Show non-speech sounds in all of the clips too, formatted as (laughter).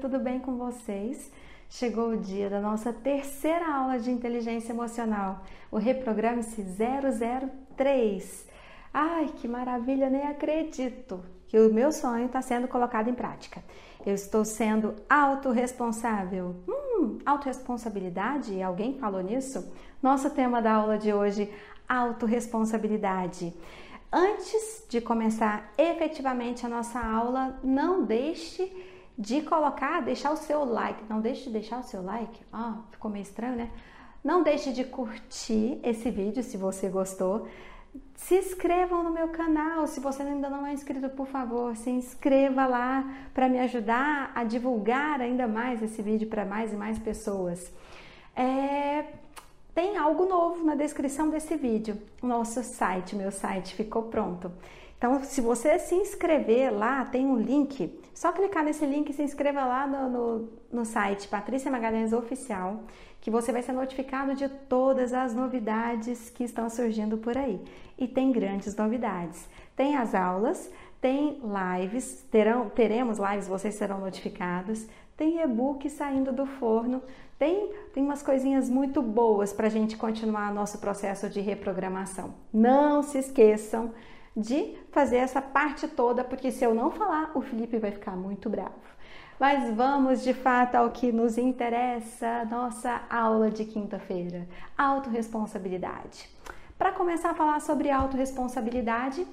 tudo bem com vocês? Chegou o dia da nossa terceira aula de inteligência emocional, o Reprograme-se 003. Ai, que maravilha, nem acredito que o meu sonho está sendo colocado em prática. Eu estou sendo autorresponsável. Hum, autorresponsabilidade? Alguém falou nisso? Nosso tema da aula de hoje, autorresponsabilidade. Antes de começar efetivamente a nossa aula, não deixe de colocar, deixar o seu like. Não deixe de deixar o seu like. Ah, ficou meio estranho, né? Não deixe de curtir esse vídeo se você gostou. Se inscrevam no meu canal, se você ainda não é inscrito, por favor, se inscreva lá para me ajudar a divulgar ainda mais esse vídeo para mais e mais pessoas. É, tem algo novo na descrição desse vídeo. Nosso site, meu site ficou pronto. Então, se você se inscrever lá, tem um link. Só clicar nesse link e se inscreva lá no, no, no site Patrícia Magalhães Oficial, que você vai ser notificado de todas as novidades que estão surgindo por aí. E tem grandes novidades. Tem as aulas, tem lives, terão, teremos lives, vocês serão notificados. Tem e-book saindo do forno, tem, tem umas coisinhas muito boas para a gente continuar nosso processo de reprogramação. Não se esqueçam de fazer essa parte toda, porque se eu não falar, o Felipe vai ficar muito bravo. Mas vamos de fato ao que nos interessa, nossa aula de quinta-feira, autorresponsabilidade. Para começar a falar sobre autorresponsabilidade,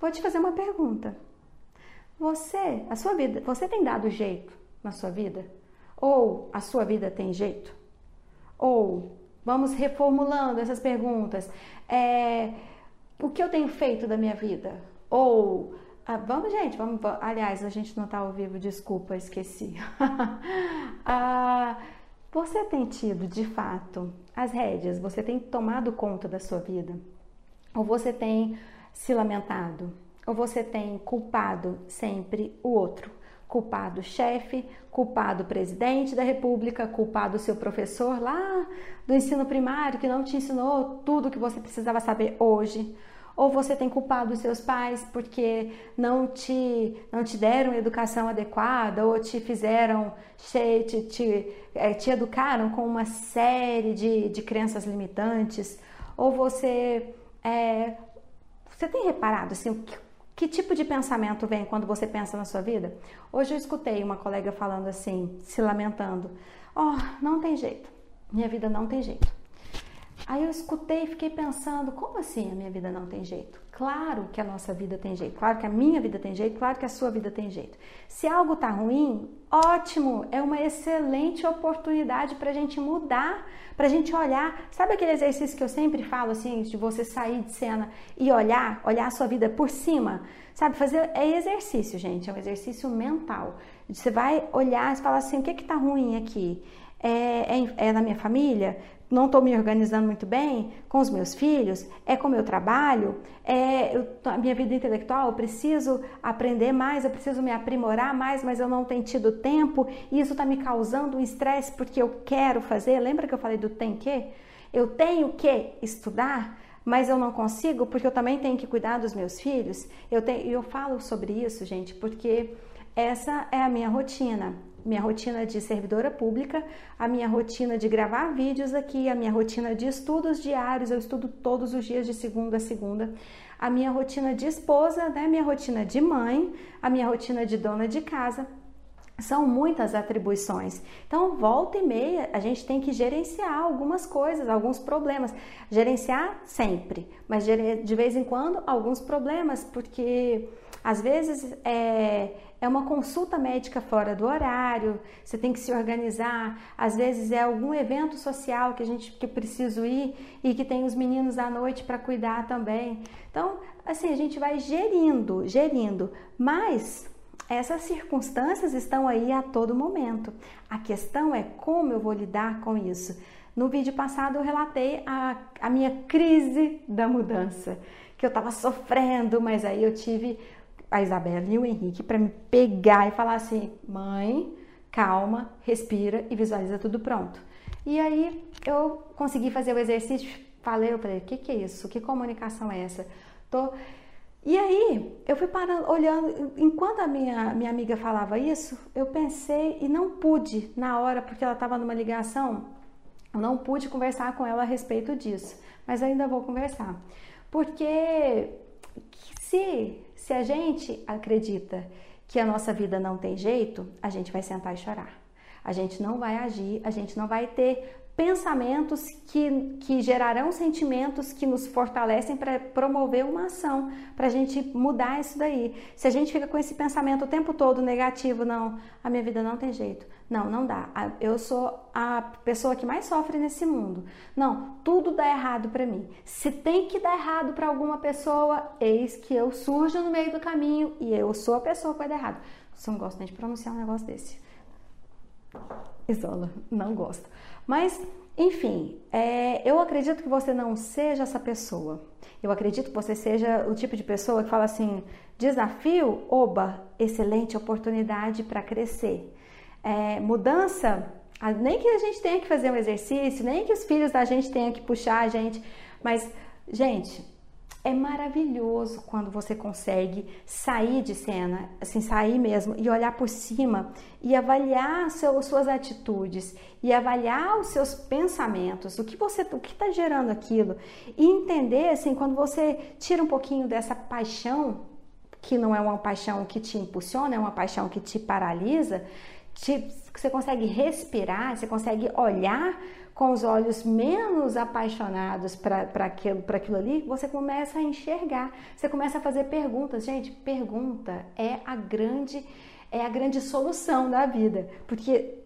vou te fazer uma pergunta. Você, a sua vida, você tem dado jeito na sua vida? Ou a sua vida tem jeito? Ou vamos reformulando essas perguntas. É, o que eu tenho feito da minha vida? Ou ah, vamos, gente, vamos. Aliás, a gente não está ao vivo, desculpa, esqueci. (laughs) ah, você tem tido, de fato, as rédeas? Você tem tomado conta da sua vida? Ou você tem se lamentado? Ou você tem culpado sempre o outro? culpado o chefe, culpado o presidente da república, culpado o seu professor lá do ensino primário que não te ensinou tudo que você precisava saber hoje. Ou você tem culpado os seus pais porque não te, não te deram educação adequada ou te fizeram, te, te, te, é, te educaram com uma série de, de crenças limitantes. Ou você, é, você tem reparado assim, que que tipo de pensamento vem quando você pensa na sua vida? Hoje eu escutei uma colega falando assim, se lamentando: oh, não tem jeito, minha vida não tem jeito. Aí eu escutei e fiquei pensando: como assim a minha vida não tem jeito? Claro que a nossa vida tem jeito, claro que a minha vida tem jeito, claro que a sua vida tem jeito. Se algo tá ruim, ótimo, é uma excelente oportunidade para a gente mudar, para a gente olhar. Sabe aquele exercício que eu sempre falo assim, de você sair de cena e olhar, olhar a sua vida por cima? Sabe, fazer é exercício, gente, é um exercício mental. Você vai olhar e falar assim: o que que tá ruim aqui? É, é, é na minha família? Não estou me organizando muito bem com os meus filhos, é com o meu trabalho, é eu, a minha vida intelectual, eu preciso aprender mais, eu preciso me aprimorar mais, mas eu não tenho tido tempo e isso está me causando um estresse porque eu quero fazer. Lembra que eu falei do tem que? Eu tenho que estudar, mas eu não consigo porque eu também tenho que cuidar dos meus filhos. Eu, tenho, eu falo sobre isso, gente, porque essa é a minha rotina minha rotina de servidora pública, a minha rotina de gravar vídeos aqui, a minha rotina de estudos diários, eu estudo todos os dias de segunda a segunda, a minha rotina de esposa, né, minha rotina de mãe, a minha rotina de dona de casa. São muitas atribuições. Então, volta e meia, a gente tem que gerenciar algumas coisas, alguns problemas. Gerenciar sempre, mas de vez em quando alguns problemas, porque às vezes é, é uma consulta médica fora do horário, você tem que se organizar. Às vezes é algum evento social que a gente que preciso ir e que tem os meninos à noite para cuidar também. Então, assim, a gente vai gerindo, gerindo, mas essas circunstâncias estão aí a todo momento. A questão é como eu vou lidar com isso. No vídeo passado eu relatei a, a minha crise da mudança, que eu estava sofrendo, mas aí eu tive a Isabela e o Henrique para me pegar e falar assim: mãe, calma, respira e visualiza tudo pronto. E aí eu consegui fazer o exercício, falei, eu falei, o que, que é isso? Que comunicação é essa? Tô E aí, eu fui parando, olhando, enquanto a minha, minha amiga falava isso, eu pensei e não pude, na hora, porque ela estava numa ligação, eu não pude conversar com ela a respeito disso, mas ainda vou conversar. Porque se, se a gente acredita que a nossa vida não tem jeito, a gente vai sentar e chorar. A gente não vai agir, a gente não vai ter pensamentos que, que gerarão sentimentos que nos fortalecem para promover uma ação, para a gente mudar isso daí. Se a gente fica com esse pensamento o tempo todo negativo, não, a minha vida não tem jeito, não, não dá, eu sou a pessoa que mais sofre nesse mundo, não, tudo dá errado para mim. Se tem que dar errado para alguma pessoa, eis que eu surjo no meio do caminho e eu sou a pessoa que vai dar errado. Você não gosta nem de pronunciar um negócio desse. Isola, não gosto. Mas, enfim, é, eu acredito que você não seja essa pessoa. Eu acredito que você seja o tipo de pessoa que fala assim: desafio, oba, excelente oportunidade para crescer. É, mudança, nem que a gente tenha que fazer um exercício, nem que os filhos da gente tenham que puxar a gente, mas, gente, é maravilhoso quando você consegue sair de cena, assim, sair mesmo e olhar por cima e avaliar seu, suas atitudes e avaliar os seus pensamentos, o que você, o que está gerando aquilo e entender, assim, quando você tira um pouquinho dessa paixão que não é uma paixão que te impulsiona, é uma paixão que te paralisa, te, você consegue respirar, você consegue olhar com os olhos menos apaixonados para aquilo, aquilo ali, você começa a enxergar, você começa a fazer perguntas. Gente, pergunta é a grande é a grande solução da vida, porque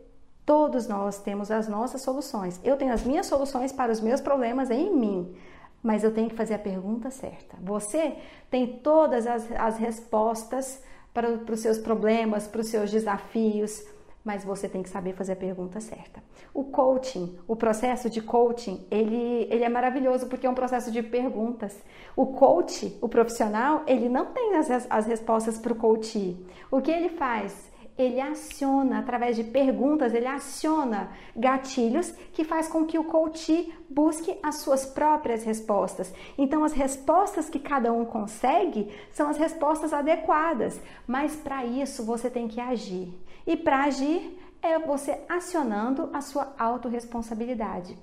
todos nós temos as nossas soluções. Eu tenho as minhas soluções para os meus problemas em mim, mas eu tenho que fazer a pergunta certa. Você tem todas as, as respostas para, para os seus problemas, para os seus desafios, mas você tem que saber fazer a pergunta certa. O coaching, o processo de coaching, ele, ele é maravilhoso porque é um processo de perguntas. O coach, o profissional, ele não tem as, as respostas para o coach. O que ele faz? Ele aciona, através de perguntas, ele aciona gatilhos que faz com que o coach busque as suas próprias respostas. Então, as respostas que cada um consegue são as respostas adequadas, mas para isso você tem que agir. E para agir é você acionando a sua autorresponsabilidade.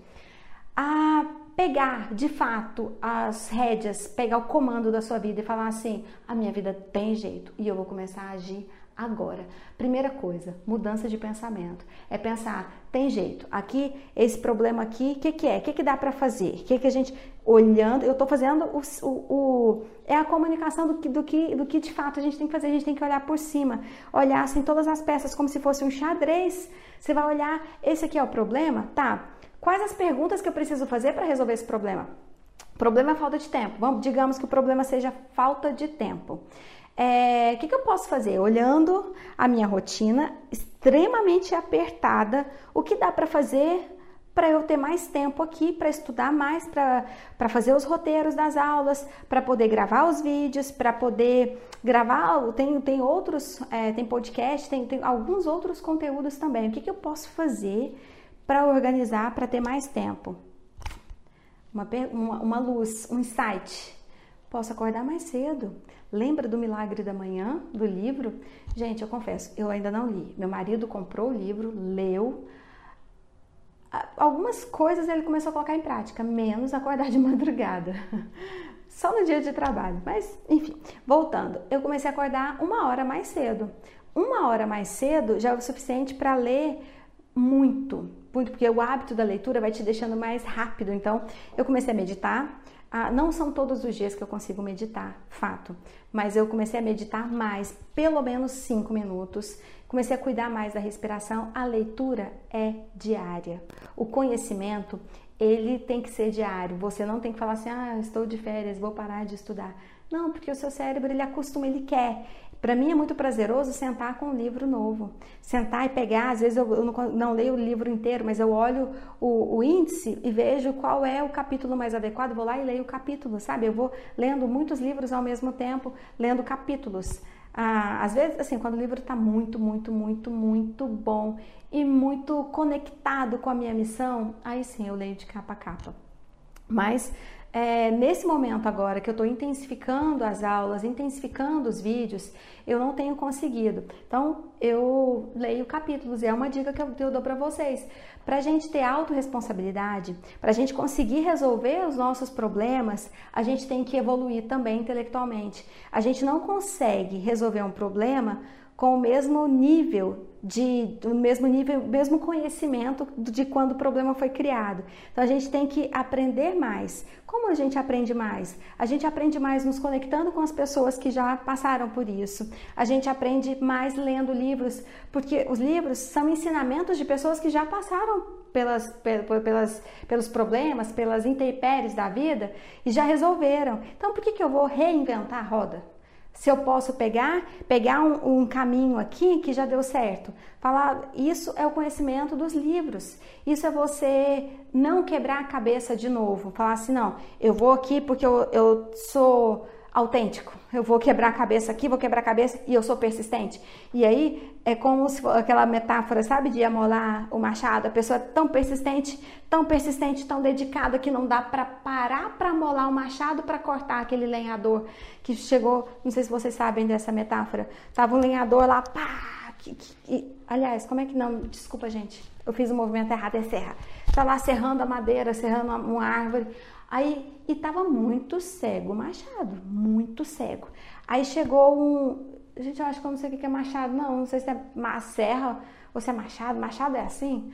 A pegar de fato as rédeas, pegar o comando da sua vida e falar assim: a minha vida tem jeito e eu vou começar a agir agora. Primeira coisa, mudança de pensamento. É pensar, tem jeito. Aqui, esse problema aqui, o que, que é? O que, que dá para fazer? O que, que a gente, olhando, eu estou fazendo o, o, o, é a comunicação do que, do, que, do que de fato a gente tem que fazer. A gente tem que olhar por cima, olhar assim todas as peças como se fosse um xadrez. Você vai olhar, esse aqui é o problema? Tá. Quais as perguntas que eu preciso fazer para resolver esse problema? Problema é falta de tempo. Vamos, digamos que o problema seja falta de tempo. É, que, que eu posso fazer? Olhando a minha rotina extremamente apertada, o que dá para fazer para eu ter mais tempo aqui para estudar mais, para fazer os roteiros das aulas, para poder gravar os vídeos, para poder gravar. Tem, tem outros, é, tem podcast, tem, tem alguns outros conteúdos também. O que, que eu posso fazer para organizar, para ter mais tempo? Uma, uma, uma luz, um insight. Posso acordar mais cedo. Lembra do Milagre da Manhã, do livro? Gente, eu confesso, eu ainda não li. Meu marido comprou o livro, leu. Algumas coisas ele começou a colocar em prática, menos acordar de (laughs) madrugada. Só no dia de trabalho. Mas, enfim, voltando. Eu comecei a acordar uma hora mais cedo. Uma hora mais cedo já é o suficiente para ler muito, muito, porque o hábito da leitura vai te deixando mais rápido. Então, eu comecei a meditar, ah, não são todos os dias que eu consigo meditar, fato, mas eu comecei a meditar mais, pelo menos cinco minutos. Comecei a cuidar mais da respiração. A leitura é diária. O conhecimento ele tem que ser diário. Você não tem que falar assim, ah, estou de férias, vou parar de estudar. Não, porque o seu cérebro ele acostuma, ele quer. Para mim é muito prazeroso sentar com um livro novo. Sentar e pegar, às vezes eu, não, não, leio o livro inteiro, mas eu olho o, o, índice e vejo qual é o capítulo mais adequado, vou lá e leio o capítulo, sabe? Eu vou lendo muitos livros ao mesmo tempo, lendo capítulos. Ah, às vezes, assim, quando o livro está muito, muito, muito, muito bom e muito conectado com a minha missão, aí sim eu leio de capa a capa. Mas é, nesse momento agora que eu estou intensificando as aulas, intensificando os vídeos, eu não tenho conseguido. Então, eu leio capítulos, é uma dica que eu, eu dou para vocês. Para a gente ter autorresponsabilidade, para a gente conseguir resolver os nossos problemas, a gente tem que evoluir também intelectualmente. A gente não consegue resolver um problema com o mesmo nível de o mesmo nível, mesmo conhecimento de quando o problema foi criado. Então a gente tem que aprender mais. Como a gente aprende mais? A gente aprende mais nos conectando com as pessoas que já passaram por isso. A gente aprende mais lendo livros, porque os livros são ensinamentos de pessoas que já passaram pelas, pelas, pelos problemas, pelas intempéries da vida e já resolveram. Então por que, que eu vou reinventar a roda? Se eu posso pegar, pegar um, um, caminho aqui que já deu certo. Falar, isso é o conhecimento dos livros. Isso é você não quebrar a cabeça de novo. Falar assim, não, eu vou aqui porque eu, eu sou autêntico. Eu vou quebrar a cabeça aqui, vou quebrar a cabeça e eu sou persistente. E aí é como se aquela metáfora, sabe, de amolar o machado. A pessoa é tão persistente, tão persistente, tão dedicada que não dá para parar para amolar o machado para cortar aquele lenhador que chegou. Não sei se vocês sabem dessa metáfora. Tava um lenhador lá, pá. Que, que, aliás, como é que não? Desculpa, gente. Eu fiz o movimento errado, é serra. Tá lá serrando a madeira, serrando uma árvore. Aí, e tava muito cego machado, muito cego. Aí chegou um. Gente, eu acho que eu não sei o que é machado, não. Não sei se é serra ou se é machado. Machado é assim?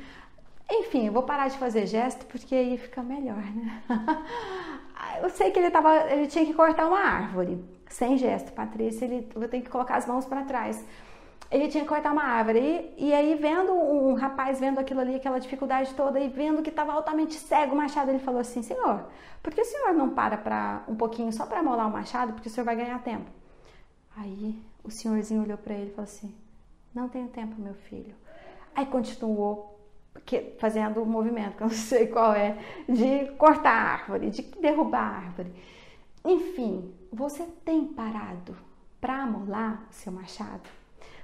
Enfim, eu vou parar de fazer gesto porque aí fica melhor, né? (laughs) eu sei que ele, tava, ele tinha que cortar uma árvore. Sem gesto, Patrícia, ele, eu tenho que colocar as mãos para trás ele tinha que cortar uma árvore. E, e aí, vendo um rapaz vendo aquilo ali, aquela dificuldade toda, e vendo que estava altamente cego o machado, ele falou assim: Senhor, por que o senhor não para para um pouquinho só para molar o machado? Porque o senhor vai ganhar tempo. Aí o senhorzinho olhou para ele e falou assim: Não tenho tempo, meu filho. Aí continuou que, fazendo o movimento, que eu não (laughs) sei qual é, de cortar a árvore, de derrubar a árvore. Enfim, você tem parado para molar o seu machado?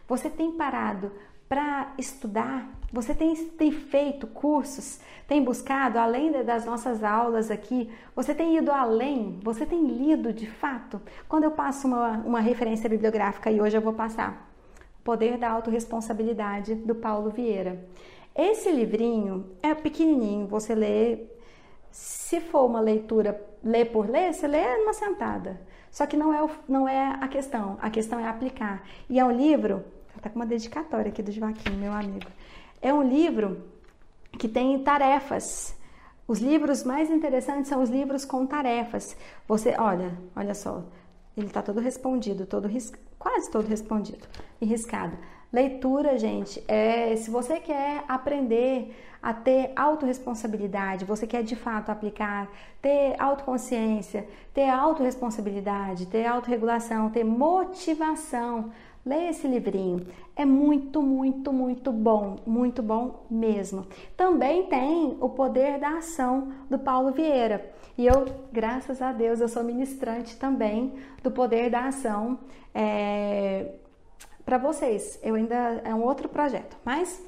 Você tem parado para estudar? Você tem, tem feito cursos? Tem buscado, além das nossas aulas aqui, você tem ido além? Você tem lido de fato? Quando eu passo uma, uma referência bibliográfica, e hoje eu vou passar, Poder da Autoresponsabilidade, do Paulo Vieira. Esse livrinho é pequenininho, você lê, se for uma leitura, ler por ler, você lê numa sentada. Só que não é, não é a questão, a questão é aplicar. E é um livro Tá com uma dedicatória aqui do Joaquim, meu amigo. É um livro que tem tarefas. Os livros mais interessantes são os livros com tarefas. Você, olha, olha só, ele está todo respondido, todo quase todo respondido e riscado. Leitura, gente, é se você quer aprender a ter autorresponsabilidade, você quer de fato aplicar, ter autoconsciência, ter autorresponsabilidade, ter autorregulação, ter motivação Leia esse livrinho. É muito, muito, muito bom, muito bom mesmo. Também tem O Poder da Ação do Paulo Vieira. E eu, graças a Deus, eu sou ministrante também do Poder da Ação é, para vocês. Eu ainda é um outro projeto, mas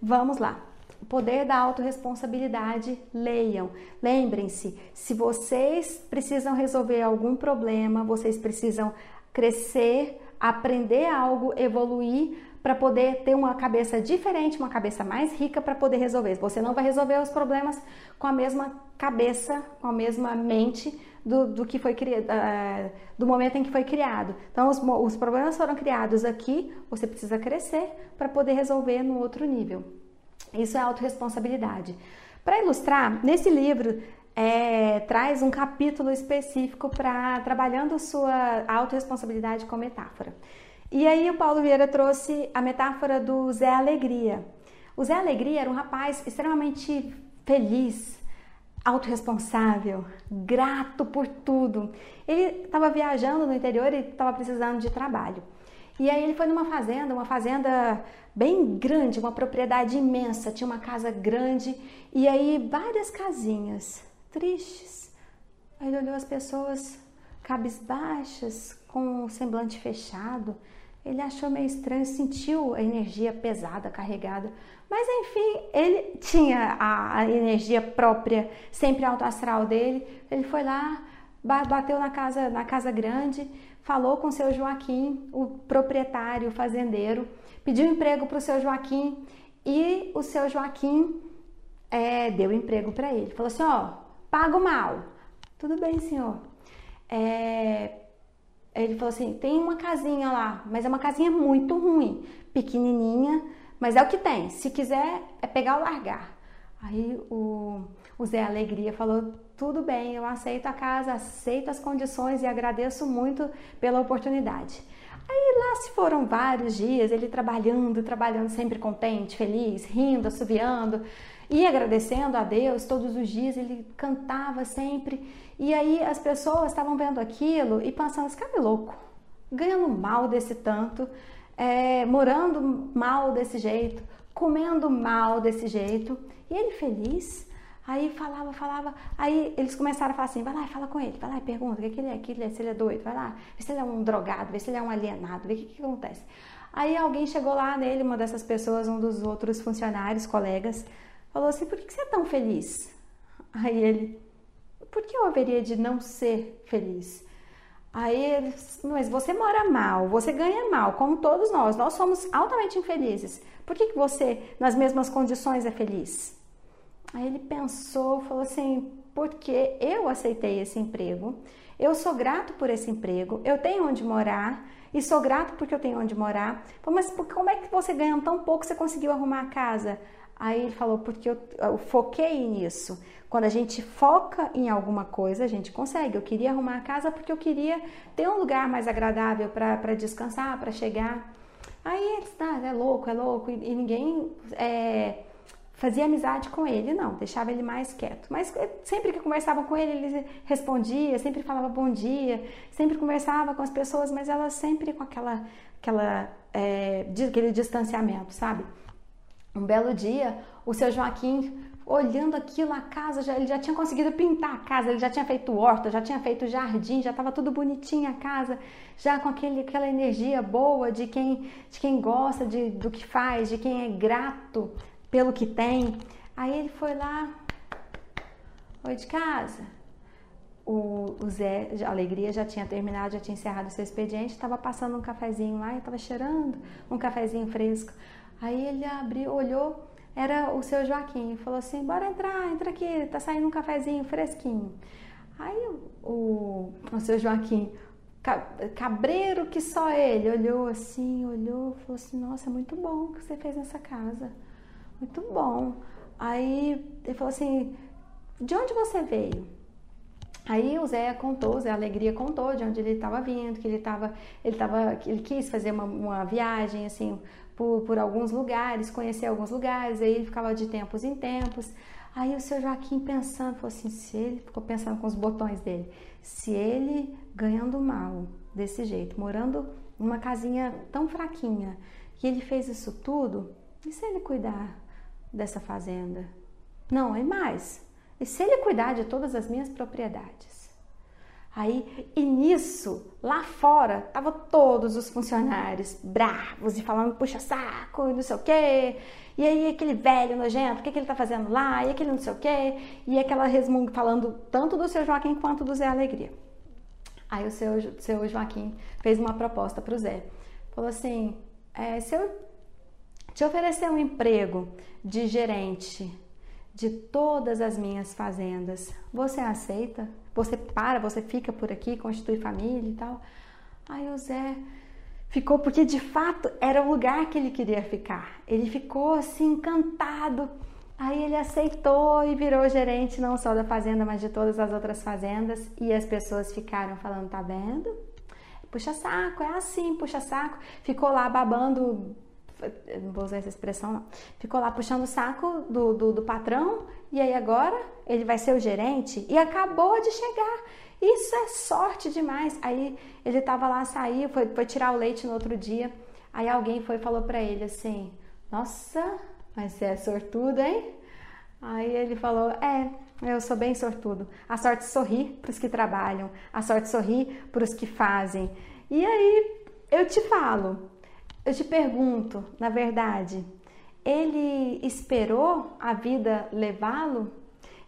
vamos lá. O poder da autorresponsabilidade, leiam. Lembrem-se, se vocês precisam resolver algum problema, vocês precisam crescer, aprender algo, evoluir para poder ter uma cabeça diferente, uma cabeça mais rica para poder resolver. Você não vai resolver os problemas com a mesma cabeça, com a mesma mente do, do que foi criado, uh, do momento em que foi criado. Então, os, os problemas foram criados aqui, você precisa crescer para poder resolver no outro nível. Isso é autorresponsabilidade. Para ilustrar, nesse livro é, traz um capítulo específico para trabalhando sua autorresponsabilidade com metáfora. E aí o Paulo Vieira trouxe a metáfora do Zé Alegria. O Zé Alegria era um rapaz extremamente feliz, autorresponsável, grato por tudo. Ele estava viajando no interior e estava precisando de trabalho. E aí ele foi numa fazenda, uma fazenda bem grande, uma propriedade imensa, tinha uma casa grande e aí várias casinhas tristes. Aí ele olhou as pessoas cabisbaixas, com o semblante fechado. Ele achou meio estranho, sentiu a energia pesada, carregada. Mas enfim, ele tinha a, energia própria, sempre alto astral dele. Ele foi lá, bateu na casa, na casa grande, falou com o seu Joaquim, o proprietário, o fazendeiro, pediu emprego para o seu Joaquim e o seu Joaquim é, deu emprego para ele. Falou assim: ó, pago mal. Tudo bem, senhor. É, ele falou assim: tem uma casinha lá, mas é uma casinha muito ruim, pequenininha, mas é o que tem. Se quiser, é pegar ou largar. Aí o, o Zé Alegria falou: tudo bem, eu aceito a casa, aceito as condições e agradeço muito pela oportunidade. Aí lá se foram vários dias, ele trabalhando, trabalhando sempre contente, feliz, rindo, assoviando e agradecendo a Deus todos os dias, ele cantava sempre. E aí as pessoas estavam vendo aquilo e pensando: esse cara é louco, ganhando mal desse tanto, é, morando mal desse jeito, comendo mal desse jeito, e ele feliz. Aí falava, falava, aí eles começaram a falar assim, vai lá, fala com ele, vai lá e pergunta o que, que ele é, que ele é, se ele é doido, vai lá, vê se ele é um drogado, vê se ele é um alienado, vê o que, que acontece. Aí alguém chegou lá nele, uma dessas pessoas, um dos outros funcionários, colegas, falou assim: Por que você é tão feliz? Aí ele: Por que eu haveria de não ser feliz? Aí ele: Mas você mora mal, você ganha mal, como todos nós, nós somos altamente infelizes. Por que, que você, nas mesmas condições, é feliz? Aí ele pensou, falou assim: Porque eu aceitei esse emprego, eu sou grato por esse emprego, eu tenho onde morar e sou grato porque eu tenho onde morar. Mas como é que você ganhando tão pouco você conseguiu arrumar a casa? Aí ele falou, porque eu, eu, foquei nisso. Quando a gente foca em alguma coisa, a gente consegue. Eu queria arrumar a casa porque eu queria ter um lugar mais agradável para descansar, para chegar. Aí ele ah, é louco, é louco. E, e ninguém é, fazia amizade com ele, não, deixava ele mais quieto. Mas eh, sempre que conversava com ele, ele respondia, sempre falava bom dia, sempre conversava com as pessoas, mas ela sempre com aquela, aquela, é, aquele distanciamento, sabe? Um belo dia, o seu Joaquim, olhando aquilo, a casa, já, ele já tinha conseguido pintar a casa, ele já tinha feito horta, já tinha feito jardim, já estava tudo bonitinho a casa, já com aquele, aquela energia boa de quem, de quem gosta de, do que faz, de quem é grato pelo que tem. Aí ele foi lá, oi de casa. O, o Zé, a Alegria, já tinha terminado, já tinha encerrado seu expediente, estava passando um cafezinho lá estava cheirando um cafezinho fresco. Aí ele abriu, olhou, era o seu Joaquim, falou assim: bora entrar, entra aqui, tá saindo um cafezinho fresquinho. Aí o, o seu Joaquim, cabreiro que só ele, olhou assim, olhou, falou assim: nossa, é muito bom o que você fez nessa casa, muito bom. Aí ele falou assim: de onde você veio? Aí o Zé contou, o Zé Alegria contou de onde ele estava vindo, que ele estava, ele tava, que ele quis fazer uma, uma viagem assim por, por alguns lugares, conhecer alguns lugares, aí ele ficava de tempos em tempos. Aí o seu Joaquim pensando, falou assim, se ele ficou pensando com os botões dele, se ele ganhando mal desse jeito, morando numa casinha tão fraquinha, e ele fez isso tudo, e se ele cuidar dessa fazenda? Não, é mais. E se ele cuidar de todas as minhas propriedades? Aí, e nisso, lá fora, tava todos os funcionários bravos e falando puxa saco e não sei o quê. E aí aquele velho nojento, o que, que ele tá fazendo lá? E aquele não sei o quê. E aquela resmunga falando tanto do seu Joaquim quanto do Zé Alegria. Aí o seu, seu Joaquim fez uma proposta para o Zé. Falou assim, é, se eu te oferecer um emprego de gerente de todas as minhas fazendas, você aceita? Você para, você fica por aqui, constitui família e tal. Aí o Zé ficou porque de fato era o lugar que ele queria ficar. Ele ficou assim encantado. Aí ele aceitou e virou gerente não só da fazenda, mas de todas as outras fazendas. E as pessoas ficaram falando: tá vendo? Puxa saco, é assim, puxa saco. Ficou lá babando vou usar essa expressão não, ficou lá puxando o saco do, do, do patrão e aí agora ele vai ser o gerente e acabou de chegar. Isso é sorte demais. Aí ele estava lá, saiu, foi, foi tirar o leite no outro dia. Aí alguém foi e falou para ele assim: Nossa, mas você é sortudo, hein? Aí ele falou: É, eu sou bem sortudo. A sorte sorri para os que trabalham, a sorte sorri para os que fazem. E aí eu te falo, eu te pergunto, na verdade, ele esperou a vida levá-lo?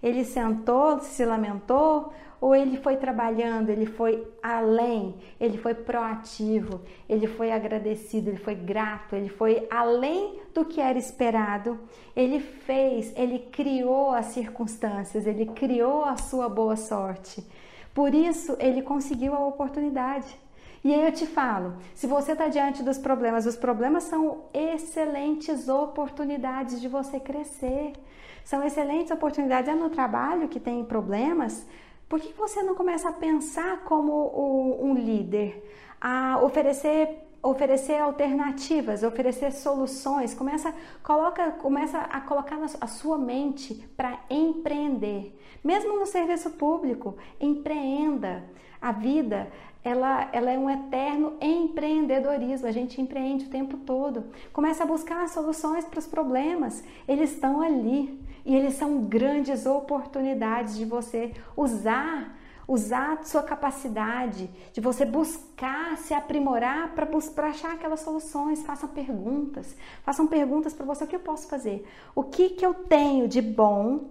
Ele sentou, se lamentou ou ele foi trabalhando, ele foi além, ele foi proativo, ele foi agradecido, ele foi grato, ele foi além do que era esperado. Ele fez, ele criou as circunstâncias, ele criou a sua boa sorte. Por isso ele conseguiu a oportunidade. E aí eu te falo, se você está diante dos problemas, os problemas são excelentes oportunidades de você crescer. São excelentes oportunidades. É no trabalho que tem problemas, por que você não começa a pensar como um líder, a oferecer oferecer alternativas, oferecer soluções, começa, coloca, começa a colocar a sua mente para empreender. Mesmo no serviço público, empreenda. A vida, ela, ela é um eterno empreendedorismo, a gente empreende o tempo todo. Começa a buscar soluções para os problemas, eles estão ali e eles são grandes oportunidades de você usar usar a sua capacidade, de você buscar se aprimorar para achar aquelas soluções. Façam perguntas, façam perguntas para você: o que eu posso fazer? O que, que eu tenho de bom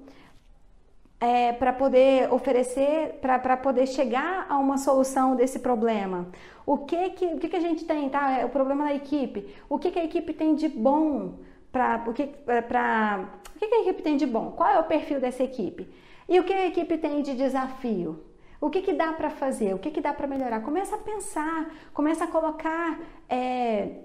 é, para poder oferecer, para poder chegar a uma solução desse problema? O que que, o que, que a gente tem, tá? É o problema da equipe. O que, que a equipe tem de bom? Pra, o que, pra, o que a equipe tem de bom? Qual é o perfil dessa equipe? E o que a equipe tem de desafio? O que, que dá para fazer? O que, que dá para melhorar? Começa a pensar, começa a colocar é,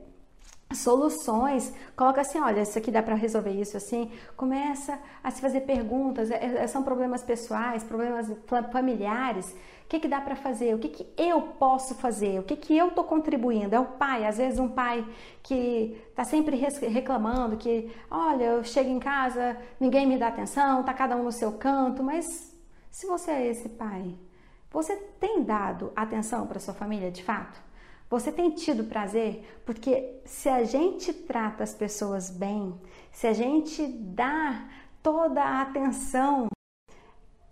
soluções. Coloca assim, olha, isso aqui dá para resolver isso assim. Começa a se fazer perguntas. É, é, são problemas pessoais, problemas familiares. O que, que dá para fazer? O que, que eu posso fazer? O que, que eu estou contribuindo? É o pai, às vezes um pai que está sempre reclamando que, olha, eu chego em casa, ninguém me dá atenção, tá cada um no seu canto, mas se você é esse pai, você tem dado atenção para sua família de fato? Você tem tido prazer? Porque se a gente trata as pessoas bem, se a gente dá toda a atenção,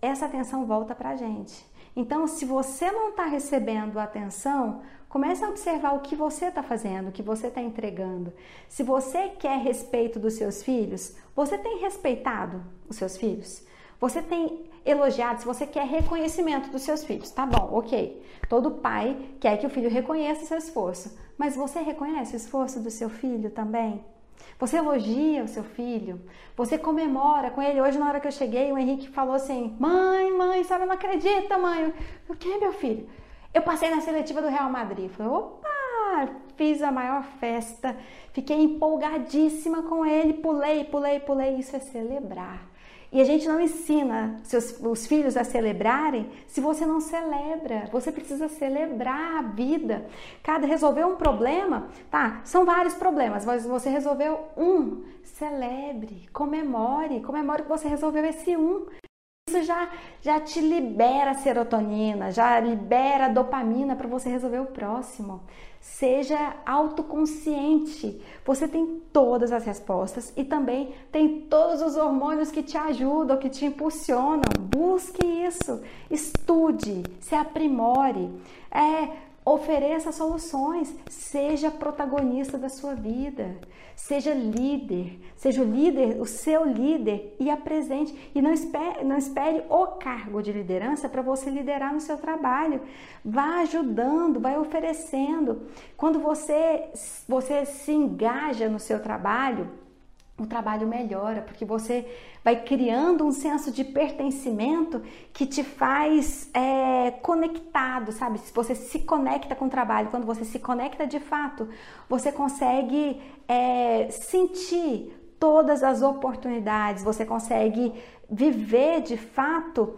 essa atenção volta para a gente. Então, se você não está recebendo atenção, comece a observar o que você está fazendo, o que você está entregando. Se você quer respeito dos seus filhos, você tem respeitado os seus filhos? Você tem elogiado, se você quer reconhecimento dos seus filhos, tá bom, ok. Todo pai quer que o filho reconheça seu esforço, mas você reconhece o esforço do seu filho também? Você elogia o seu filho? Você comemora com ele? Hoje, na hora que eu cheguei, o Henrique falou assim: Mãe, mãe, a senhora não acredita, mãe. O que, meu filho? Eu passei na seletiva do Real Madrid. falei: opa, fiz a maior festa, fiquei empolgadíssima com ele, pulei, pulei, pulei. Isso é celebrar. E a gente não ensina seus, os filhos a celebrarem se você não celebra. Você precisa celebrar a vida. Cada resolver um problema, tá? São vários problemas, mas você resolveu um. Celebre, comemore, comemore que você resolveu esse um. Isso já, já te libera serotonina, já libera dopamina para você resolver o próximo. Seja autoconsciente. Você tem todas as respostas e também tem todos os hormônios que te ajudam, que te impulsionam. Busque isso. Estude, se aprimore. É, Ofereça soluções, seja protagonista da sua vida, seja líder, seja o líder, o seu líder e apresente. E não espere, não espere o cargo de liderança para você liderar no seu trabalho. Vá ajudando, vai oferecendo. Quando você, você se engaja no seu trabalho, o trabalho melhora, porque você vai criando um senso de pertencimento que te faz é, conectado, sabe? Se você se conecta com o trabalho, quando você se conecta de fato, você consegue é, sentir todas as oportunidades, você consegue viver de fato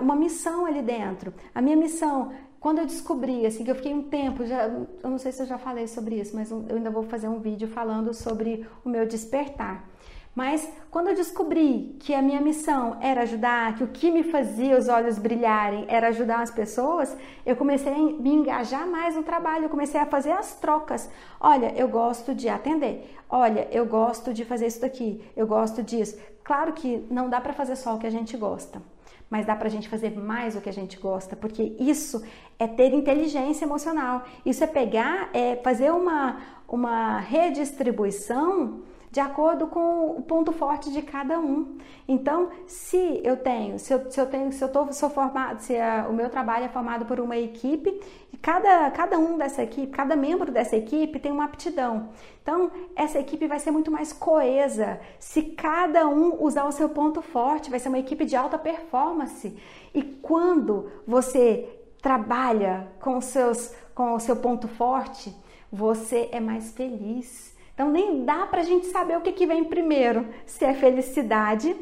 uma missão ali dentro. A minha missão quando eu descobri, assim, que eu fiquei um tempo, já, eu não sei se eu já falei sobre isso, mas eu ainda vou fazer um vídeo falando sobre o meu despertar. Mas quando eu descobri que a minha missão era ajudar, que o que me fazia os olhos brilharem era ajudar as pessoas, eu comecei a me engajar mais no trabalho, eu comecei a fazer as trocas. Olha, eu gosto de atender. Olha, eu gosto de fazer isso daqui. Eu gosto disso. Claro que não dá para fazer só o que a gente gosta mas dá para a gente fazer mais o que a gente gosta, porque isso é ter inteligência emocional. Isso é pegar, é fazer uma, uma redistribuição de acordo com o ponto forte de cada um. Então, se eu tenho, se eu, se eu tenho, se eu tô, sou formado, se a, o meu trabalho é formado por uma equipe, e cada, cada um dessa equipe, cada membro dessa equipe tem uma aptidão. Então, essa equipe vai ser muito mais coesa se cada um usar o seu ponto forte, vai ser uma equipe de alta performance. E quando você trabalha com, seus, com o seu ponto forte, você é mais feliz então nem dá para a gente saber o que, que vem primeiro, se é felicidade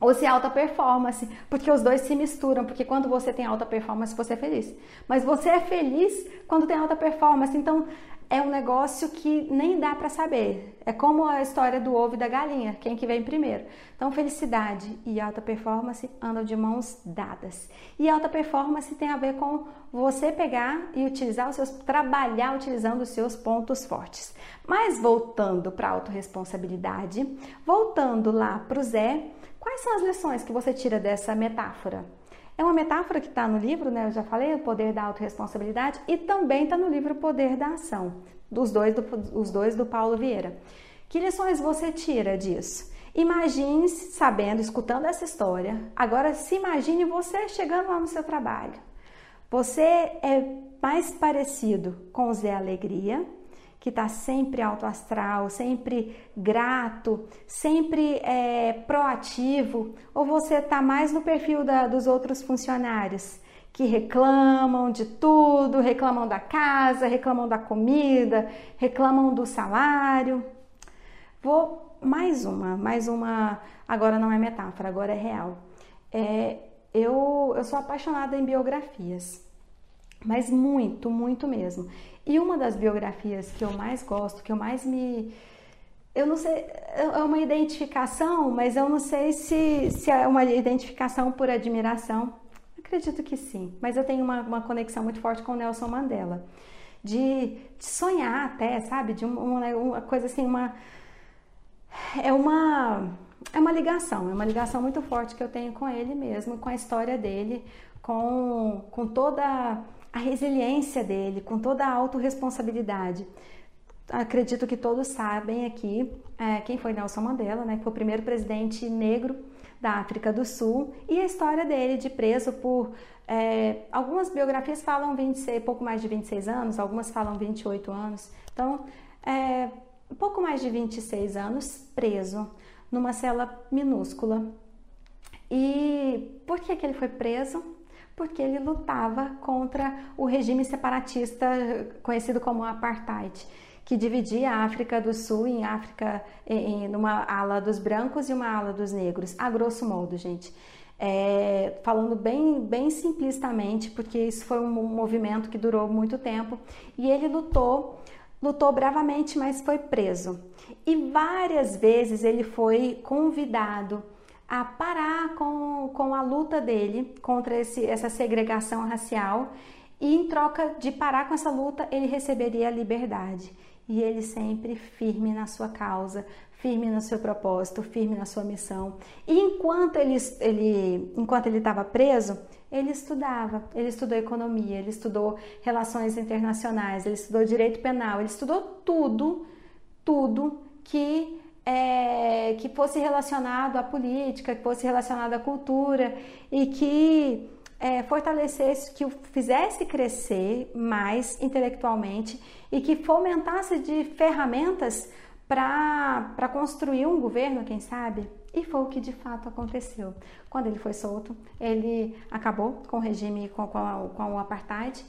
ou se é alta performance, porque os dois se misturam, porque quando você tem alta performance, você é feliz. Mas você é feliz quando tem alta performance, então é um negócio que nem dá para saber. É como a história do ovo e da galinha, quem que vem primeiro. Então, felicidade e alta performance andam de mãos dadas. E alta performance tem a ver com você pegar e utilizar os seus trabalhar utilizando os seus pontos fortes. Mas voltando para a autorresponsabilidade, voltando lá para o Zé, quais são as lições que você tira dessa metáfora? É uma metáfora que está no livro, né? Eu já falei, o poder da autorresponsabilidade, e também está no livro O Poder da Ação, dos dois do, os dois do Paulo Vieira. Que lições você tira disso? Imagine sabendo, escutando essa história. Agora se imagine você chegando lá no seu trabalho. Você é mais parecido com o Zé Alegria, que está sempre alto astral, sempre grato, sempre é, proativo, ou você está mais no perfil da, dos outros funcionários que reclamam de tudo, reclamam da casa, reclamam da comida, reclamam do salário. Vou mais uma, mais uma. Agora não é metáfora, agora é real. É, eu, eu sou apaixonada em biografias, mas muito, muito mesmo. E uma das biografias que eu mais gosto, que eu mais me. Eu não sei, é uma identificação, mas eu não sei se, se é uma identificação por admiração. Acredito que sim, mas eu tenho uma, uma conexão muito forte com o Nelson Mandela. De, de sonhar até, sabe? De uma, uma coisa assim, uma. É uma. É uma ligação, é uma ligação muito forte que eu tenho com ele mesmo, com a história dele, com, com toda a resiliência dele, com toda a autorresponsabilidade. Acredito que todos sabem aqui é, quem foi Nelson Mandela, né, que foi o primeiro presidente negro da África do Sul, e a história dele de preso por. É, algumas biografias falam 26, pouco mais de 26 anos, algumas falam 28 anos. Então, é, pouco mais de 26 anos preso numa cela minúscula. E por que, que ele foi preso? Porque ele lutava contra o regime separatista conhecido como apartheid, que dividia a África do Sul em África em, numa ala dos brancos e uma ala dos negros, a grosso modo, gente. É, falando bem, bem simplistamente, porque isso foi um movimento que durou muito tempo, e ele lutou, lutou bravamente, mas foi preso. E várias vezes ele foi convidado a parar com, com a luta dele contra esse, essa segregação racial e em troca de parar com essa luta ele receberia a liberdade. E ele sempre firme na sua causa, firme no seu propósito, firme na sua missão. E enquanto ele ele enquanto ele estava preso, ele estudava, ele estudou economia, ele estudou relações internacionais, ele estudou direito penal, ele estudou tudo, tudo que é, que fosse relacionado à política, que fosse relacionado à cultura e que é, fortalecesse, que o fizesse crescer mais intelectualmente e que fomentasse de ferramentas para construir um governo, quem sabe? E foi o que de fato aconteceu. Quando ele foi solto, ele acabou com o regime, com, com, com o apartheid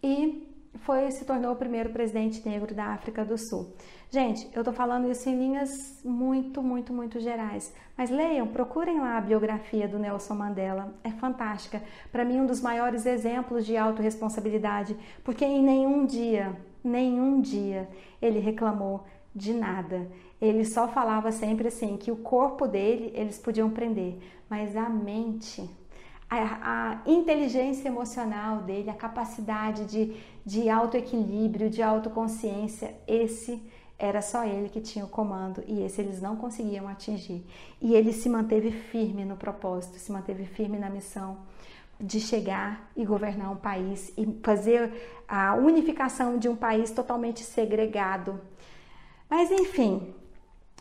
e foi se tornou o primeiro presidente negro da África do Sul. Gente, eu tô falando isso em linhas muito, muito, muito gerais. Mas leiam, procurem lá a biografia do Nelson Mandela. É fantástica. Para mim, um dos maiores exemplos de autorresponsabilidade, porque em nenhum dia, nenhum dia ele reclamou de nada. Ele só falava sempre assim que o corpo dele eles podiam prender, mas a mente, a, a inteligência emocional dele, a capacidade de, de autoequilíbrio, de autoconsciência, esse era só ele que tinha o comando e esse eles não conseguiam atingir. E ele se manteve firme no propósito, se manteve firme na missão de chegar e governar um país e fazer a unificação de um país totalmente segregado. Mas enfim,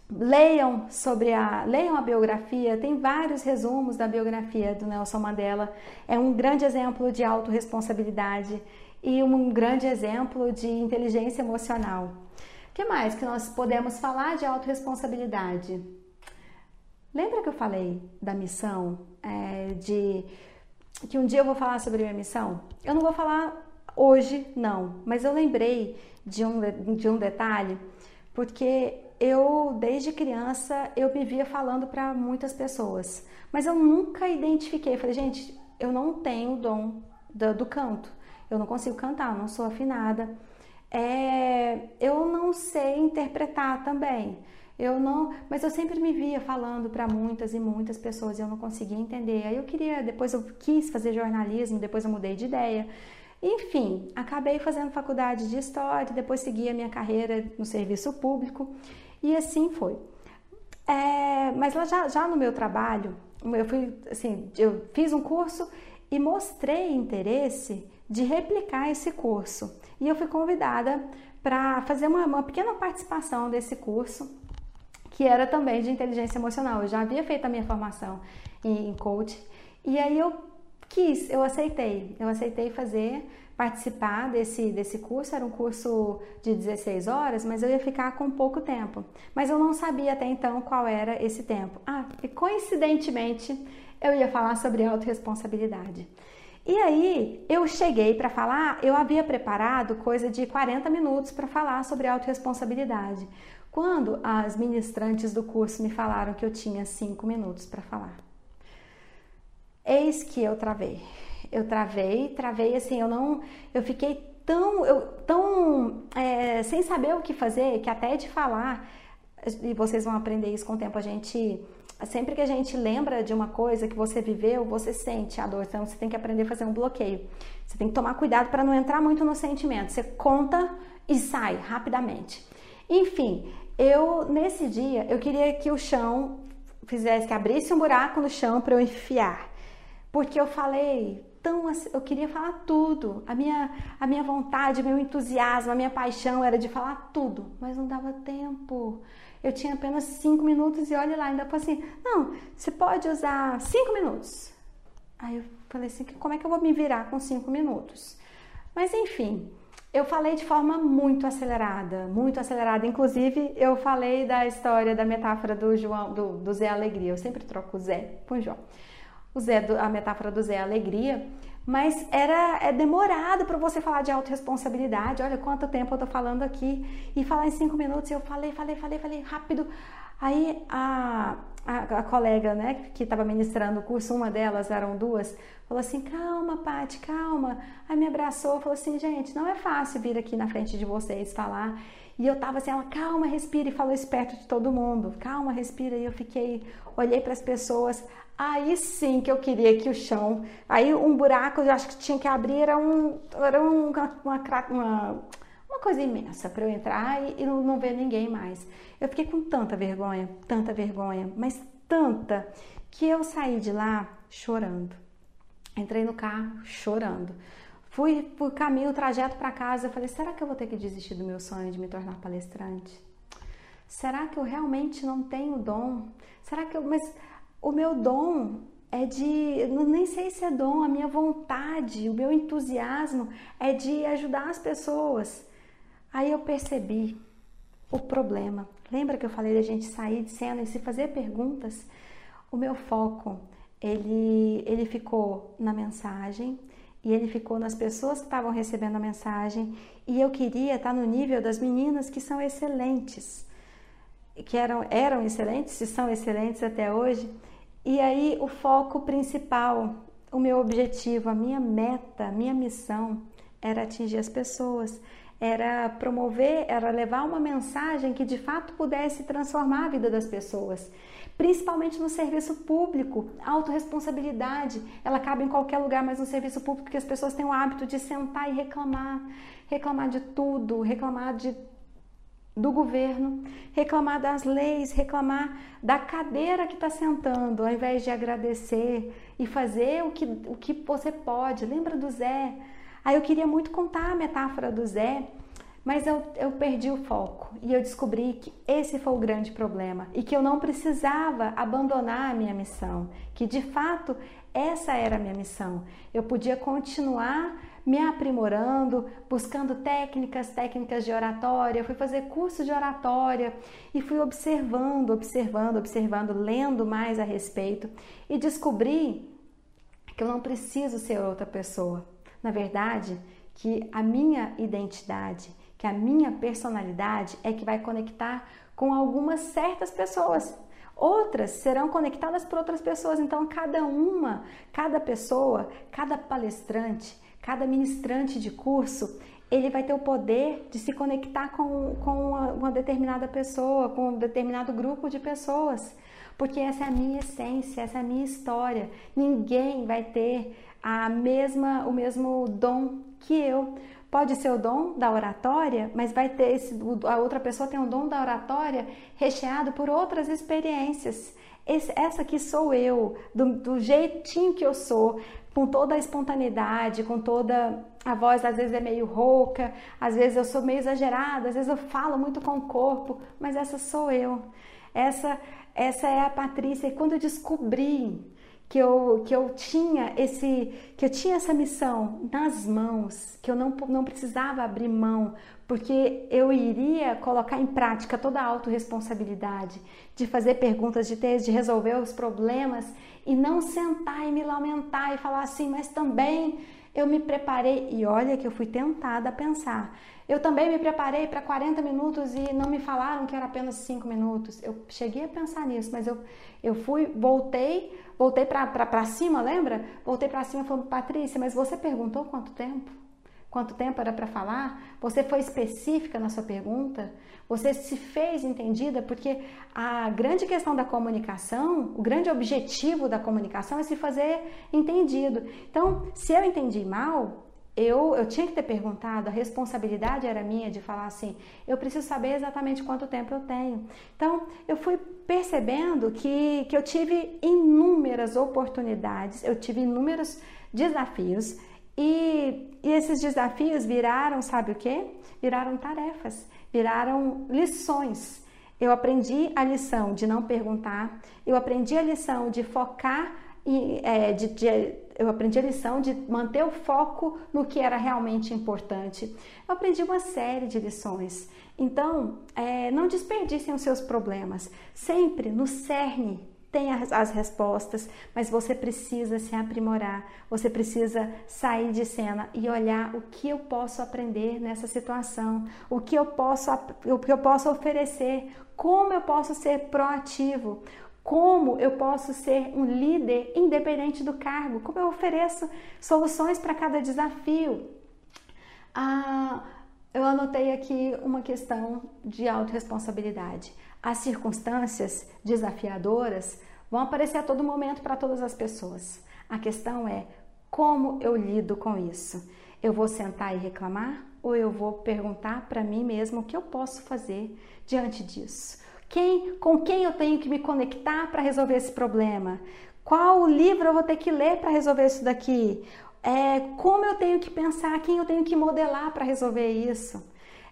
leiam sobre a leiam a biografia, tem vários resumos da biografia do Nelson Mandela. É um grande exemplo de autorresponsabilidade e um grande exemplo de inteligência emocional. O que mais que nós podemos falar de autorresponsabilidade? Lembra que eu falei da missão? É, de que um dia eu vou falar sobre minha missão? Eu não vou falar hoje, não, mas eu lembrei de um, de um detalhe, porque eu, desde criança, eu me via falando para muitas pessoas, mas eu nunca identifiquei. Falei, gente, eu não tenho o dom do, do canto, eu não consigo cantar, eu não sou afinada é, eu não sei interpretar também. Eu não, mas eu sempre me via falando para muitas e muitas pessoas e eu não conseguia entender. Aí eu queria, depois eu quis fazer jornalismo, depois eu mudei de ideia. Enfim, acabei fazendo faculdade de história, depois segui a minha carreira no serviço público e assim foi. É, mas lá já, já no meu trabalho, eu fui assim, eu fiz um curso e mostrei interesse de replicar esse curso. E eu fui convidada para fazer uma, uma pequena participação desse curso, que era também de inteligência emocional. Eu já havia feito a minha formação em, em coach, e aí eu quis, eu aceitei, eu aceitei fazer, participar desse, desse curso. Era um curso de 16 horas, mas eu ia ficar com pouco tempo. Mas eu não sabia até então qual era esse tempo. Ah, e coincidentemente eu ia falar sobre autorresponsabilidade. E aí eu cheguei para falar, eu havia preparado coisa de 40 minutos para falar sobre autorresponsabilidade. Quando as ministrantes do curso me falaram que eu tinha 5 minutos para falar. Eis que eu travei. Eu travei, travei assim, eu não. Eu fiquei tão, eu, tão é, sem saber o que fazer que até de falar, e vocês vão aprender isso com o tempo, a gente Sempre que a gente lembra de uma coisa que você viveu, você sente a dor. Então você tem que aprender a fazer um bloqueio. Você tem que tomar cuidado para não entrar muito no sentimento. Você conta e sai rapidamente. Enfim, eu nesse dia eu queria que o chão fizesse que abrisse um buraco no chão para eu enfiar. Porque eu falei tão eu queria falar tudo. A minha a minha vontade, meu entusiasmo, a minha paixão era de falar tudo, mas não dava tempo eu tinha apenas cinco minutos e olha lá, ainda falou assim, não, você pode usar cinco minutos. Aí eu falei assim, como é que eu vou me virar com cinco minutos? Mas enfim, eu falei de forma muito acelerada, muito acelerada. Inclusive, eu falei da história da metáfora do João, do, do Zé Alegria. Eu sempre troco o Zé o João. O Zé, a metáfora do Zé Alegria, mas era é demorado para você falar de autorresponsabilidade. Olha quanto tempo eu tô falando aqui e falar em cinco minutos. Eu falei, falei, falei, falei rápido. Aí a, a, a colega, né, que estava ministrando o curso, uma delas eram duas, falou assim: calma, Pati, calma. Aí me abraçou, falou assim: gente, não é fácil vir aqui na frente de vocês falar. E eu tava assim, ela, calma, respira, e falou isso perto de todo mundo, calma, respira. E eu fiquei, olhei para as pessoas, Aí sim que eu queria que o chão. Aí um buraco eu acho que tinha que abrir, era, um, era um, uma, uma, uma coisa imensa para eu entrar e, e não, não ver ninguém mais. Eu fiquei com tanta vergonha, tanta vergonha, mas tanta, que eu saí de lá chorando. Entrei no carro chorando. Fui por caminho, trajeto para casa, eu falei: será que eu vou ter que desistir do meu sonho de me tornar palestrante? Será que eu realmente não tenho dom? Será que eu. Mas o meu dom é de, nem sei se é dom, a minha vontade, o meu entusiasmo é de ajudar as pessoas. Aí eu percebi o problema. Lembra que eu falei da gente sair de cena e se fazer perguntas? O meu foco, ele, ele ficou na mensagem e ele ficou nas pessoas que estavam recebendo a mensagem e eu queria estar no nível das meninas que são excelentes, que eram, eram excelentes e são excelentes até hoje e aí o foco principal, o meu objetivo, a minha meta, a minha missão era atingir as pessoas, era promover, era levar uma mensagem que de fato pudesse transformar a vida das pessoas. Principalmente no serviço público, a autorresponsabilidade, ela cabe em qualquer lugar, mas no serviço público que as pessoas têm o hábito de sentar e reclamar, reclamar de tudo, reclamar de do governo, reclamar das leis, reclamar da cadeira que está sentando, ao invés de agradecer e fazer o que, o que você pode. Lembra do Zé? Aí eu queria muito contar a metáfora do Zé, mas eu, eu perdi o foco e eu descobri que esse foi o grande problema e que eu não precisava abandonar a minha missão, que de fato essa era a minha missão. Eu podia continuar me aprimorando, buscando técnicas, técnicas de oratória. Fui fazer curso de oratória e fui observando, observando, observando, lendo mais a respeito e descobri que eu não preciso ser outra pessoa. Na verdade, que a minha identidade, que a minha personalidade é que vai conectar com algumas certas pessoas. Outras serão conectadas por outras pessoas. Então, cada uma, cada pessoa, cada palestrante, cada ministrante de curso, ele vai ter o poder de se conectar com, com uma, uma determinada pessoa, com um determinado grupo de pessoas. Porque essa é a minha essência, essa é a minha história. Ninguém vai ter a mesma, o mesmo dom que eu. Pode ser o dom da oratória, mas vai ter esse, a outra pessoa tem o dom da oratória recheado por outras experiências. Esse, essa aqui sou eu, do, do jeitinho que eu sou, com toda a espontaneidade, com toda a voz, às vezes é meio rouca, às vezes eu sou meio exagerada, às vezes eu falo muito com o corpo, mas essa sou eu. Essa, essa é a Patrícia. E quando eu descobri que eu, que eu tinha esse que eu tinha essa missão nas mãos, que eu não, não precisava abrir mão, porque eu iria colocar em prática toda a autorresponsabilidade de fazer perguntas, de ter, de resolver os problemas e não sentar e me lamentar e falar assim, mas também eu me preparei e olha que eu fui tentada a pensar. Eu também me preparei para 40 minutos e não me falaram que era apenas 5 minutos. Eu cheguei a pensar nisso, mas eu, eu fui, voltei, voltei para cima, lembra? Voltei para cima e falei, Patrícia, mas você perguntou quanto tempo? Quanto tempo era para falar? Você foi específica na sua pergunta? Você se fez entendida? Porque a grande questão da comunicação, o grande objetivo da comunicação é se fazer entendido. Então, se eu entendi mal, eu, eu tinha que ter perguntado, a responsabilidade era minha de falar assim: eu preciso saber exatamente quanto tempo eu tenho. Então, eu fui percebendo que, que eu tive inúmeras oportunidades, eu tive inúmeros desafios e, e esses desafios viraram, sabe o que? Viraram tarefas, viraram lições. Eu aprendi a lição de não perguntar, eu aprendi a lição de focar e, é, de, de, eu aprendi a lição de manter o foco no que era realmente importante. Eu aprendi uma série de lições. Então, é, não desperdicem os seus problemas. Sempre no cerne tem as, as, respostas, mas você precisa se aprimorar, você precisa sair de cena e olhar o que eu posso aprender nessa situação, o que eu posso, o que eu posso oferecer, como eu posso ser proativo, como eu posso ser um líder independente do cargo? Como eu ofereço soluções para cada desafio? Ah, eu anotei aqui uma questão de autorresponsabilidade. As circunstâncias desafiadoras vão aparecer a todo momento para todas as pessoas. A questão é como eu lido com isso. Eu vou sentar e reclamar ou eu vou perguntar para mim mesmo o que eu posso fazer diante disso? Quem, com quem eu tenho que me conectar para resolver esse problema? Qual livro eu vou ter que ler para resolver isso daqui? É, como eu tenho que pensar, quem eu tenho que modelar para resolver isso?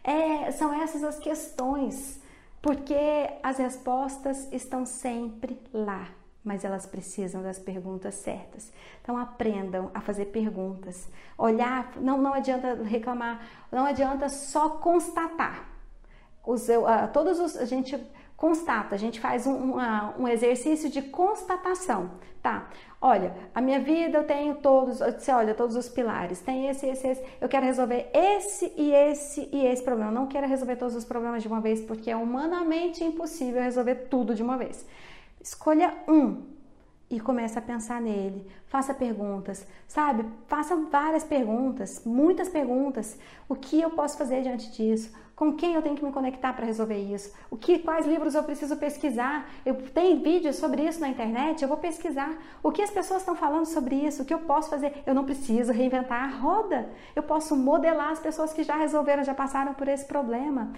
É, são essas as questões, porque as respostas estão sempre lá, mas elas precisam das perguntas certas. Então aprendam a fazer perguntas, olhar, não, não adianta reclamar, não adianta só constatar. Os, uh, todos os, a gente constata, a gente faz um, uma, um exercício de constatação, tá? Olha, a minha vida eu tenho todos, você olha todos os pilares, tem esse, esse, esse, eu quero resolver esse e esse e esse problema. Eu não quero resolver todos os problemas de uma vez porque é humanamente impossível resolver tudo de uma vez. Escolha um e comece a pensar nele. Faça perguntas, sabe? Faça várias perguntas, muitas perguntas. O que eu posso fazer diante disso? Com quem eu tenho que me conectar para resolver isso? O que, quais livros eu preciso pesquisar? Eu tenho vídeos sobre isso na internet, eu vou pesquisar. O que as pessoas estão falando sobre isso? O que eu posso fazer? Eu não preciso reinventar a roda. Eu posso modelar as pessoas que já resolveram, já passaram por esse problema.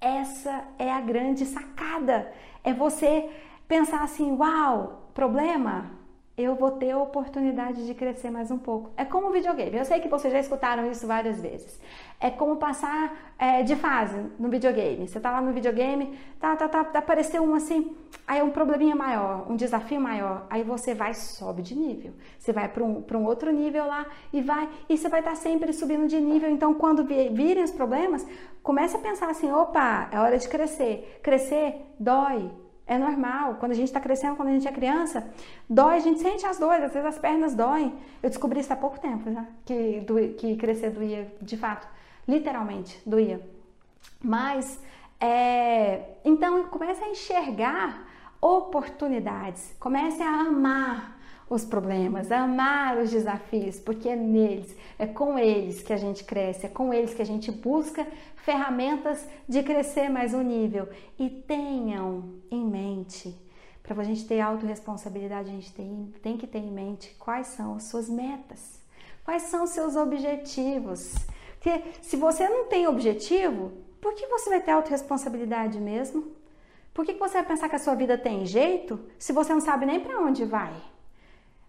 Essa é a grande sacada. É você pensar assim: uau, problema, eu vou ter a oportunidade de crescer mais um pouco. É como videogame. Eu sei que vocês já escutaram isso várias vezes. É como passar é, de fase no videogame. Você tá lá no videogame, tá, tá, tá, apareceu um assim, aí é um probleminha maior, um desafio maior. Aí você vai sobe de nível. Você vai para um, um outro nível lá e vai, e você vai estar tá sempre subindo de nível. Então, quando virem os problemas, comece a pensar assim: opa, é hora de crescer. Crescer dói é normal. Quando a gente está crescendo, quando a gente é criança, dói, a gente sente as dores, às vezes as pernas doem. Eu descobri isso há pouco tempo, já, que, que crescer doía, de fato, literalmente doía. Mas, é, então, comece a enxergar oportunidades, comece a amar os problemas, amar os desafios, porque é neles, é com eles que a gente cresce, é com eles que a gente busca ferramentas de crescer mais um nível. E tenham em mente, para a gente ter autorresponsabilidade, a gente tem, tem que ter em mente quais são as suas metas, quais são os seus objetivos. Porque se você não tem objetivo, por que você vai ter autorresponsabilidade mesmo? Por que você vai pensar que a sua vida tem jeito se você não sabe nem para onde vai?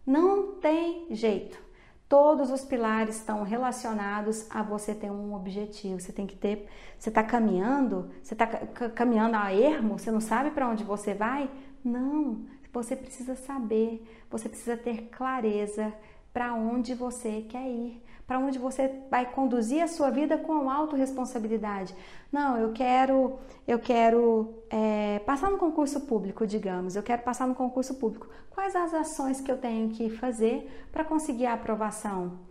Não tem jeito. Todos os pilares estão relacionados a você ter um objetivo. Você tem que ter. Você está caminhando, você está caminhando a ermo, você não sabe para onde você vai? Não. Você precisa saber, você precisa ter clareza para onde você quer ir para onde você vai conduzir a sua vida com autorresponsabilidade. Não, eu quero, eu quero é, passar no concurso público, digamos, eu quero passar no concurso público. Quais as ações que eu tenho que fazer para conseguir a aprovação?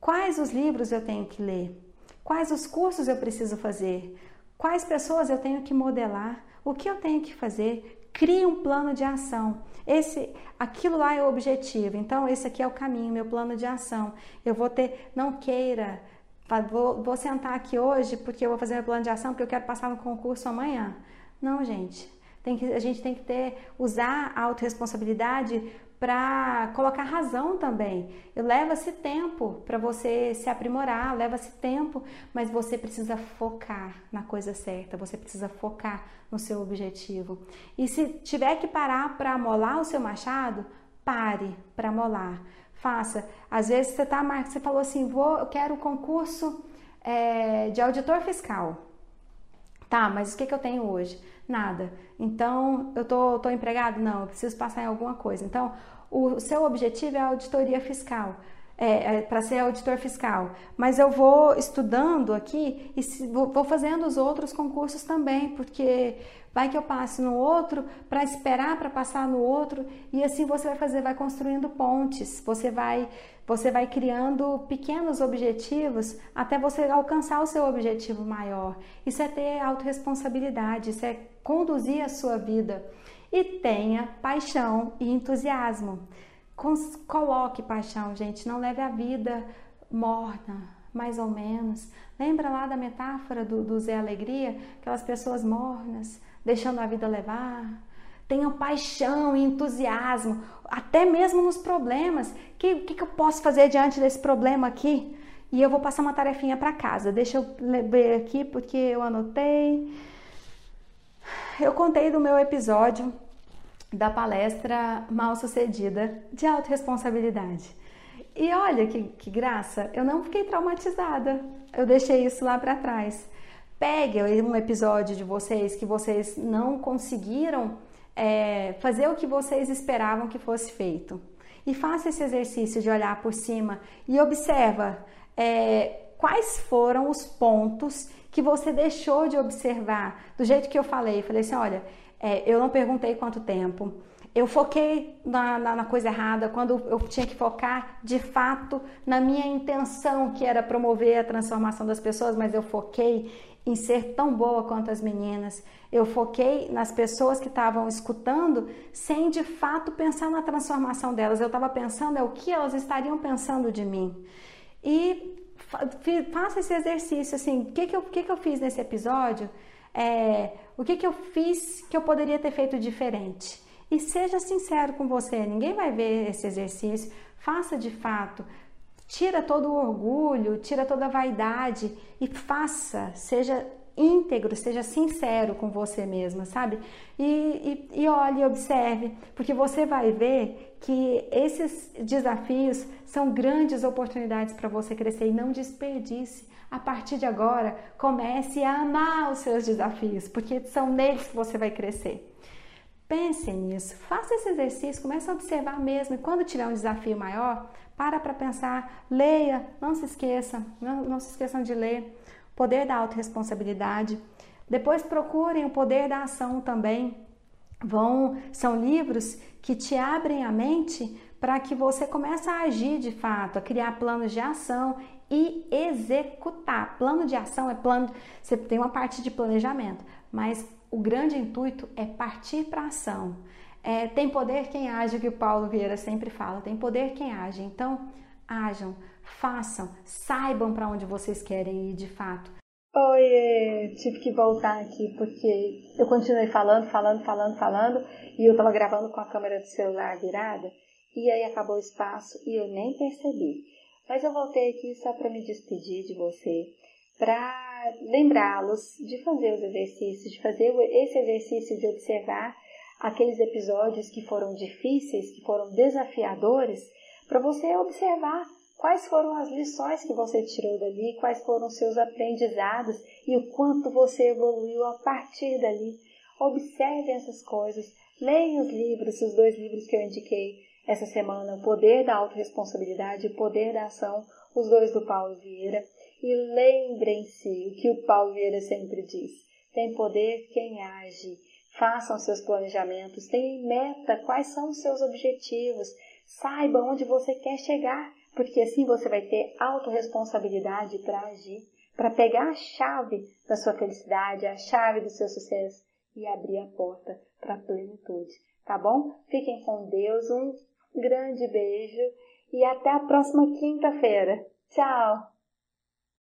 Quais os livros eu tenho que ler? Quais os cursos eu preciso fazer? Quais pessoas eu tenho que modelar? O que eu tenho que fazer? Crie um plano de ação. Esse, aquilo lá é o objetivo. Então, esse aqui é o caminho, meu plano de ação. Eu vou ter, não queira, vou, vou sentar aqui hoje porque eu vou fazer meu plano de ação porque eu quero passar no concurso amanhã. Não, gente. Tem que, a gente tem que ter, usar a autorresponsabilidade para colocar razão também. Leva-se tempo para você se aprimorar, leva-se tempo, mas você precisa focar na coisa certa, você precisa focar no seu objetivo. E se tiver que parar para molar o seu machado, pare para molar. Faça. Às vezes você tá, você falou assim, vou, eu quero o concurso é, de auditor fiscal. Tá, mas o que, que eu tenho hoje? Nada. Então, eu tô, tô empregado? Não, eu preciso passar em alguma coisa. Então, o seu objetivo é a auditoria fiscal. É, é, para ser auditor fiscal, mas eu vou estudando aqui e se, vou, vou, fazendo os outros concursos também, porque vai que eu passe no outro para esperar para passar no outro e assim você vai fazer, vai construindo pontes, você vai você vai criando pequenos objetivos até você alcançar o seu objetivo maior. Isso é ter autorresponsabilidade, isso é conduzir a sua vida. E tenha paixão e entusiasmo. Coloque paixão, gente. Não leve a vida morna, mais ou menos. Lembra lá da metáfora do, do Zé Alegria? Aquelas pessoas mornas, deixando a vida levar tenham paixão e entusiasmo, até mesmo nos problemas. O que, que, que, eu posso fazer diante desse problema aqui? E eu vou passar uma tarefinha para casa. Deixa eu ver aqui porque eu anotei. Eu contei do meu episódio da palestra mal sucedida de autorresponsabilidade. E olha que, que graça, eu não fiquei traumatizada. Eu deixei isso lá para trás. Pegue um episódio de vocês que vocês não conseguiram é, fazer o que vocês esperavam que fosse feito. E faça esse exercício de olhar por cima e observa é, quais foram os pontos que você deixou de observar. Do jeito que eu falei, falei assim, olha, é, eu não perguntei quanto tempo. Eu foquei na, na, na, coisa errada quando eu tinha que focar de fato na minha intenção, que era promover a transformação das pessoas, mas eu foquei em ser tão boa quanto as meninas. Eu foquei nas pessoas que estavam escutando sem de fato pensar na transformação delas. Eu estava pensando é o que elas estariam pensando de mim. E faça esse exercício assim, o que, que, eu, que, que eu fiz nesse episódio? É, o que, que eu fiz que eu poderia ter feito diferente? E seja sincero com você, ninguém vai ver esse exercício. Faça de fato, tira todo o orgulho, tira toda a vaidade e faça, seja íntegro, seja sincero com você mesma, sabe? E, e, e olhe, observe, porque você vai ver que esses desafios são grandes oportunidades para você crescer e não desperdice. A partir de agora, comece a amar os seus desafios, porque são neles que você vai crescer. Pense nisso, faça esse exercício, comece a observar mesmo. E quando tiver um desafio maior, para para pensar, leia, não se esqueça, não, não se esqueçam de ler. Poder da autorresponsabilidade. Depois procurem o poder da ação também. Vão, são livros que te abrem a mente para que você comece a agir de fato, a criar planos de ação e executar. Plano de ação é plano, você tem uma parte de planejamento, mas o grande intuito é partir para ação. É, tem poder quem age, que o Paulo Vieira sempre fala, tem poder quem age. Então, ajam, façam, saibam para onde vocês querem ir de fato. Oi, tive que voltar aqui porque eu continuei falando, falando, falando, falando e eu estava gravando com a câmera do celular virada e aí acabou o espaço e eu nem percebi. Mas eu voltei aqui só para me despedir de você, para lembrá-los de fazer os exercícios, de fazer esse exercício de observar aqueles episódios que foram difíceis, que foram desafiadores, para você observar quais foram as lições que você tirou dali, quais foram os seus aprendizados e o quanto você evoluiu a partir dali. Observe essas coisas, leia os livros, os dois livros que eu indiquei essa semana, O Poder da Autoresponsabilidade O Poder da Ação, os dois do Paulo Vieira. E lembrem-se o que o Paulo Vieira sempre diz: tem poder quem age. Façam seus planejamentos, tenham meta, quais são os seus objetivos, saiba onde você quer chegar, porque assim você vai ter autorresponsabilidade para agir, para pegar a chave da sua felicidade, a chave do seu sucesso e abrir a porta para a plenitude. Tá bom? Fiquem com Deus, um grande beijo e até a próxima quinta-feira. Tchau!